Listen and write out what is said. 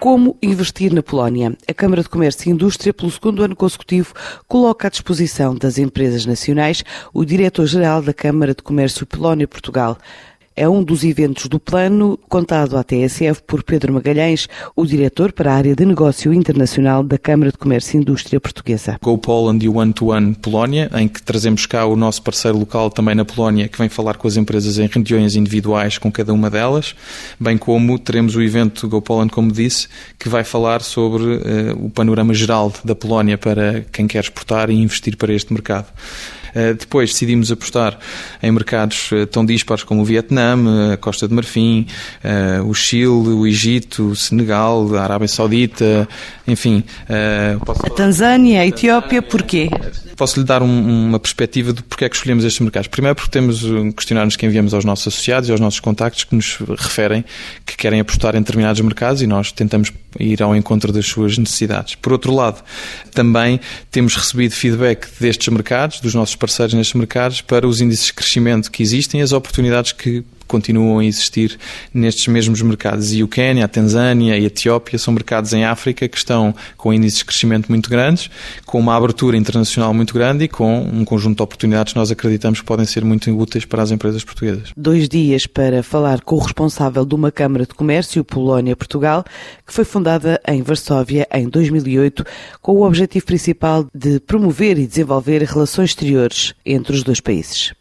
Como investir na Polónia? A Câmara de Comércio e Indústria, pelo segundo ano consecutivo, coloca à disposição das empresas nacionais o diretor-geral da Câmara de Comércio Polónia-Portugal é um dos eventos do plano contado à TSF por Pedro Magalhães, o diretor para a área de negócio internacional da Câmara de Comércio e Indústria Portuguesa. Go Poland e One to One Polónia, em que trazemos cá o nosso parceiro local também na Polónia, que vem falar com as empresas em reuniões individuais com cada uma delas, bem como teremos o evento Go Poland, como disse, que vai falar sobre uh, o panorama geral da Polónia para quem quer exportar e investir para este mercado. Eh, depois decidimos apostar em mercados eh, tão dispares como o Vietnã, eh, a Costa de Marfim, o Chile, o Egito, o Senegal, a Arábia Saudita, enfim. A Tanzânia, a Etiópia, porquê? Posso lhe dar um, uma perspectiva de porque é que escolhemos estes mercados. Primeiro porque temos questionários que enviamos aos nossos associados e aos nossos contactos que nos referem que querem apostar em determinados mercados e nós tentamos ir ao encontro das suas necessidades. Por outro lado, também temos recebido feedback destes mercados, dos nossos parceiros nestes mercados, para os índices de crescimento que existem e as oportunidades que continuam a existir nestes mesmos mercados. E o Quênia, a Tanzânia e a Etiópia são mercados em África que estão com índices de crescimento muito grandes, com uma abertura internacional muito grande e com um conjunto de oportunidades que nós acreditamos que podem ser muito úteis para as empresas portuguesas. Dois dias para falar com o responsável de uma Câmara de Comércio, Polónia-Portugal, que foi fundada em Varsóvia em 2008, com o objetivo principal de promover e desenvolver relações exteriores entre os dois países.